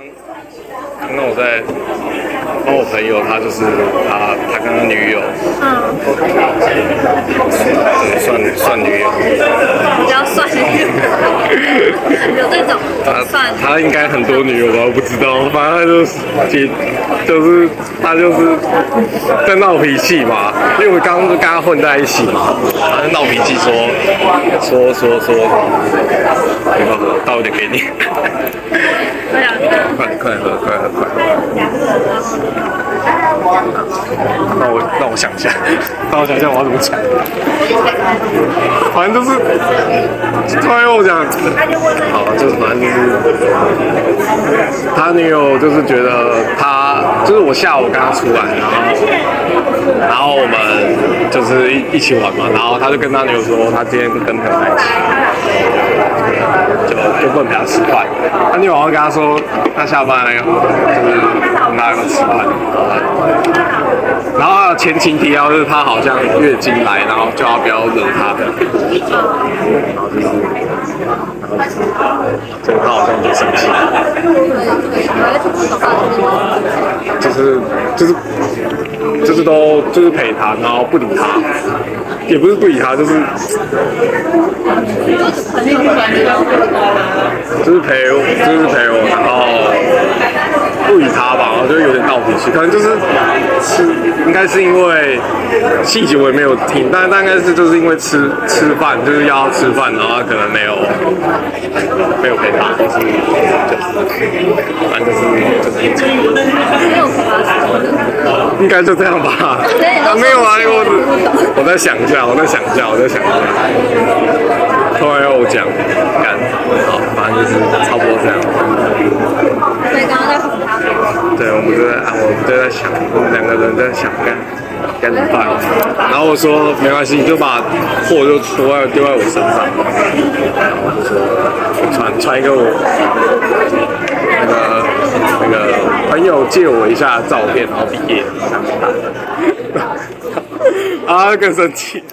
刚刚我在帮我朋友，他就是他他跟他女友，嗯，对，算算女友，比较算有这种他算。他应该很多女友吧，我不知道，反正他就是姐，就是他就是在闹脾气嘛，因为我刚刚跟他混在一起嘛，他就闹脾气说说说说，有没有倒一点给你？快快喝，快喝，快喝。那我那我想一下，那我想一下我要怎么讲。反正就是，突然跟我讲，好，就是反正就是，他女友就是觉得他，就是我下午跟他出来，然后然后我们就是一一起玩嘛，然后他就跟他女友说，他今天跟朋友在一起。就就不能陪他吃饭。他女友好像跟他说，他下班了以后，就是跟他吃饭。然后还有前情提要就是他好像月经来，然后叫他不要惹他的。然后就是，然后就是他好像就生气，就是就是就是都就是陪他，然后不理他，也不是不理他，就是就是陪我，就是陪我，然后不理他吧，我觉得有点闹脾气，可能就是吃应该是因为细节我也没有听，但但应该是就是因为吃吃饭就是要他吃饭，然后他可能没有没有陪他，就是就是反正就是就是没有发应该就这样吧。啊没有啊，我我在想一下，我在想一下，我在想一下。突然要我讲，干，好，反正就是差不多这样。所以刚刚在哄他。对，我们就在，啊我们就在想，我们两个人在想干该怎么办。然后我说没关系，你就把货就丢在丢在我身上。然后我就说传传一个我那个那个朋友借我一下照片，然后毕业。啊，更生气。